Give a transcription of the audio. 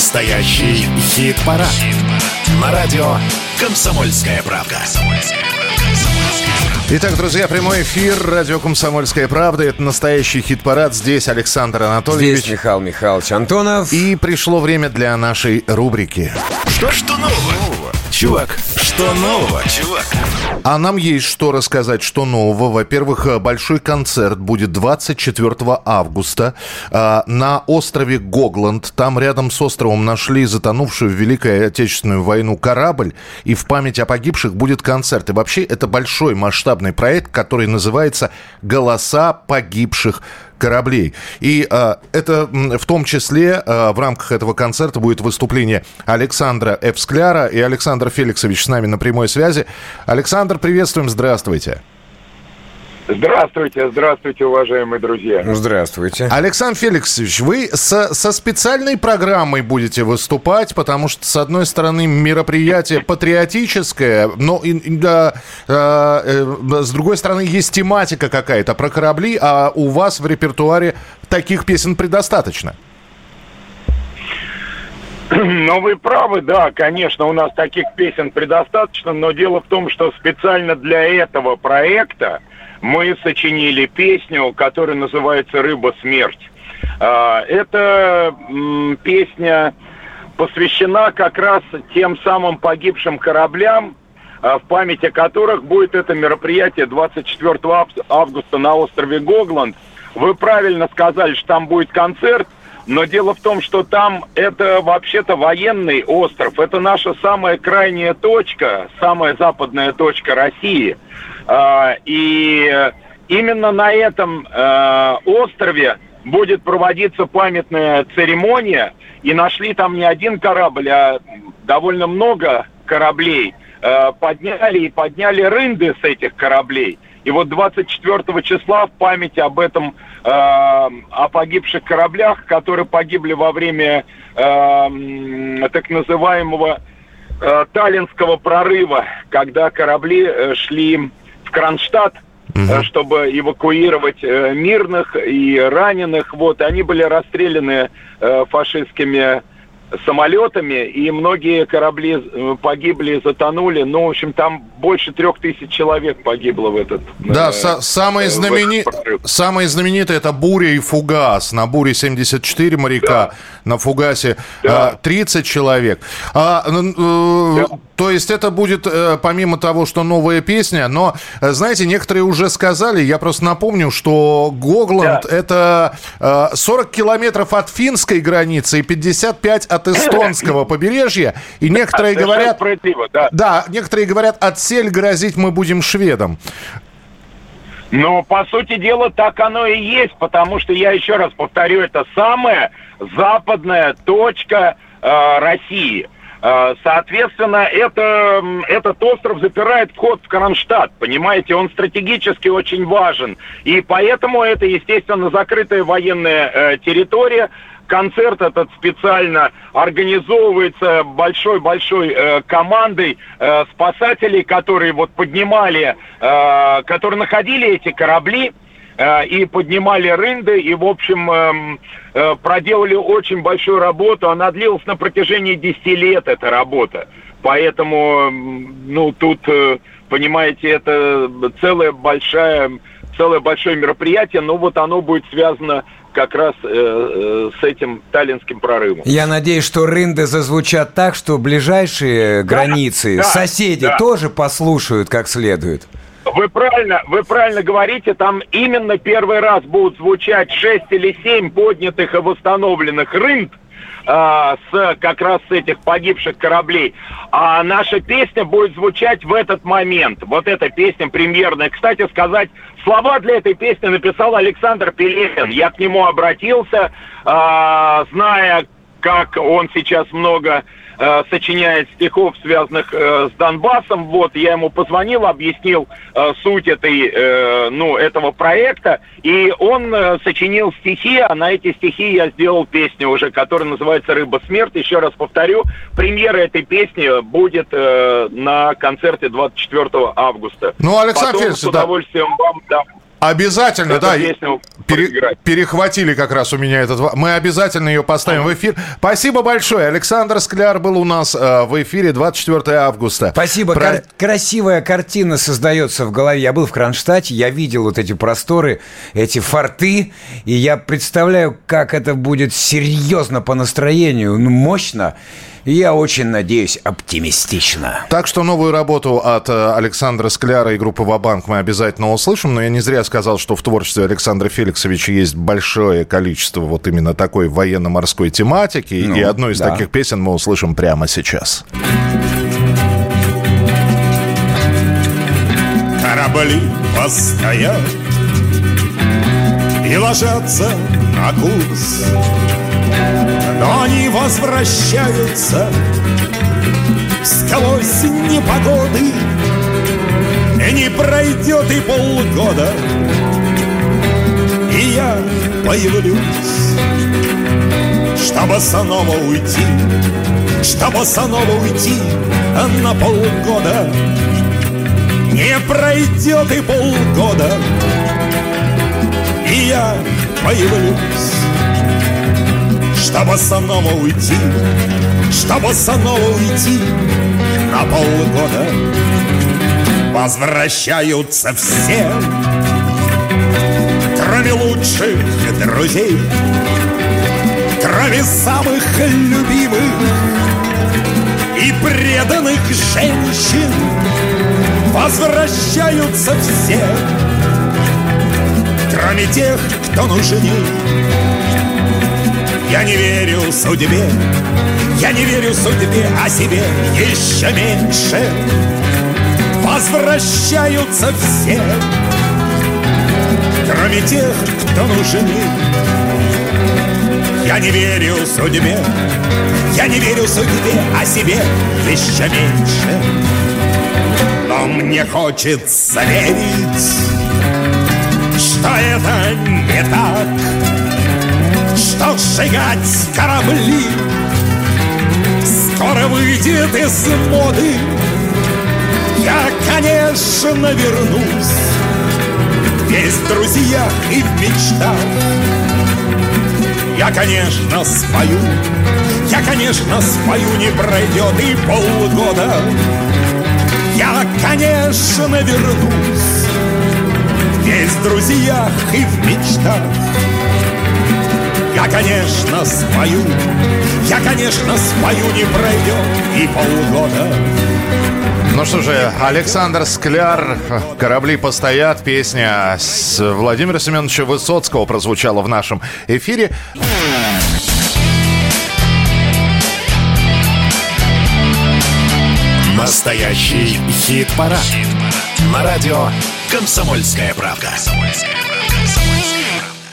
Настоящий хит-парад. Хит На радио «Комсомольская правка». Итак, друзья, прямой эфир, радио «Комсомольская правда». Это настоящий хит-парад. Здесь Александр Анатольевич. Здесь Михаил Михайлович Антонов. И пришло время для нашей рубрики. Что, что нового? Чувак, что нового, чувак? А нам есть что рассказать, что нового. Во-первых, большой концерт будет 24 августа э, на острове Гогланд. Там рядом с островом нашли затонувшую в Великой Отечественную войну корабль. И в память о погибших будет концерт. И вообще это большой масштабный проект, который называется «Голоса погибших кораблей. И э, это в том числе э, в рамках этого концерта будет выступление Александра Эвскляра и Александр Феликсович с нами на прямой связи. Александр, приветствуем, здравствуйте. Здравствуйте, здравствуйте, уважаемые друзья. Здравствуйте. Александр Феликсович, вы со, со специальной программой будете выступать, потому что, с одной стороны, мероприятие патриотическое, но и, да, э, э, с другой стороны, есть тематика какая-то про корабли, а у вас в репертуаре таких песен предостаточно. Ну, вы правы, да, конечно, у нас таких песен предостаточно, но дело в том, что специально для этого проекта мы сочинили песню, которая называется «Рыба смерть». А, эта песня посвящена как раз тем самым погибшим кораблям, а, в память о которых будет это мероприятие 24 августа на острове Гогланд. Вы правильно сказали, что там будет концерт, но дело в том, что там это вообще-то военный остров. Это наша самая крайняя точка, самая западная точка России – а, и именно на этом э, острове будет проводиться памятная церемония. И нашли там не один корабль, а довольно много кораблей. Э, подняли и подняли рынды с этих кораблей. И вот 24 числа в память об этом, э, о погибших кораблях, которые погибли во время э, так называемого э, Таллинского прорыва, когда корабли э, шли Кронштадт, угу. чтобы эвакуировать э, мирных и раненых. Вот, они были расстреляны э, фашистскими самолетами, и многие корабли э, погибли, затонули. Ну, в общем, там больше трех тысяч человек погибло в этот... Да, э, са- самые, э, знамени... самые знаменитые это «Буря» и «Фугас». На «Буре» 74 моряка, да. на «Фугасе» да. 30 человек. А, э, да. То есть это будет э, помимо того, что новая песня, но, э, знаете, некоторые уже сказали, я просто напомню, что Гогланд да. это 40 километров от финской границы и 55 от эстонского побережья. И некоторые говорят... Да. да, некоторые говорят, отсель грозить мы будем шведам. Но, по сути дела, так оно и есть, потому что, я еще раз повторю, это самая западная точка э, России – соответственно, это, этот остров запирает вход в Кронштадт, понимаете, он стратегически очень важен. И поэтому это, естественно, закрытая военная э, территория. Концерт этот специально организовывается большой-большой э, командой э, спасателей, которые вот поднимали, э, которые находили эти корабли, и поднимали рынды, и, в общем, эм, э, проделали очень большую работу. Она длилась на протяжении 10 лет, эта работа. Поэтому, ну, тут, э, понимаете, это целое большое, целое большое мероприятие, но вот оно будет связано как раз э, э, с этим таллинским прорывом. Я надеюсь, что рынды зазвучат так, что ближайшие да, границы, да, соседи да. тоже послушают как следует. Вы правильно, вы правильно говорите, там именно первый раз будут звучать 6 или 7 поднятых и восстановленных рынд, а, с как раз с этих погибших кораблей. А наша песня будет звучать в этот момент. Вот эта песня премьерная. Кстати сказать, слова для этой песни написал Александр Пелехин. Я к нему обратился, а, зная, как он сейчас много э, сочиняет стихов, связанных э, с Донбассом. Вот, я ему позвонил, объяснил э, суть этой, э, ну, этого проекта, и он э, сочинил стихи, а на эти стихи я сделал песню уже, которая называется «Рыба смерть». Еще раз повторю, премьера этой песни будет э, на концерте 24 августа. Ну, Александр Потом, с удовольствием да. вам дам Обязательно, Эту да. Пере- перехватили как раз у меня этот... Мы обязательно ее поставим в эфир. Спасибо большое. Александр Скляр был у нас э, в эфире 24 августа. Спасибо. Про- Кар- красивая картина создается в голове. Я был в Кронштадте, я видел вот эти просторы, эти форты, и я представляю, как это будет серьезно по настроению, ну, мощно. Я очень надеюсь, оптимистично. Так что новую работу от э, Александра Скляра и группы «Вабанк» мы обязательно услышим. Но я не зря сказал, что в творчестве Александра Феликсовича есть большое количество вот именно такой военно-морской тематики. Ну, и одну из да. таких песен мы услышим прямо сейчас. Корабли постоят и ложатся на курс, но они возвращаются сквозь непогоды, и не пройдет и полгода, и я появлюсь, чтобы снова уйти, чтобы снова уйти на полгода. Не пройдет и полгода, и я появлюсь, чтобы снова уйти, чтобы снова уйти на полгода. Возвращаются все, кроме лучших друзей, кроме самых любимых и преданных женщин возвращаются все, кроме тех, кто нужней. Я не верю судьбе, я не верю судьбе, а себе еще меньше. Возвращаются все, кроме тех, кто нужней. Я не верю судьбе, я не верю судьбе, а себе еще меньше. Но мне хочется верить, что это не так, что сжигать корабли скоро выйдет из моды. Я, конечно, вернусь, весь в друзьях и в мечтах. Я, конечно, спою, я, конечно, спою, не пройдет и полгода. Я, конечно, вернусь Весь в друзьях и в мечтах Я, конечно, спою Я, конечно, спою, не пройдет и полгода Ну что же, Александр Скляр, «Корабли постоят», песня с Владимира Семеновича Высоцкого прозвучала в нашем эфире. Настоящий хит-парад. На радио «Комсомольская правда».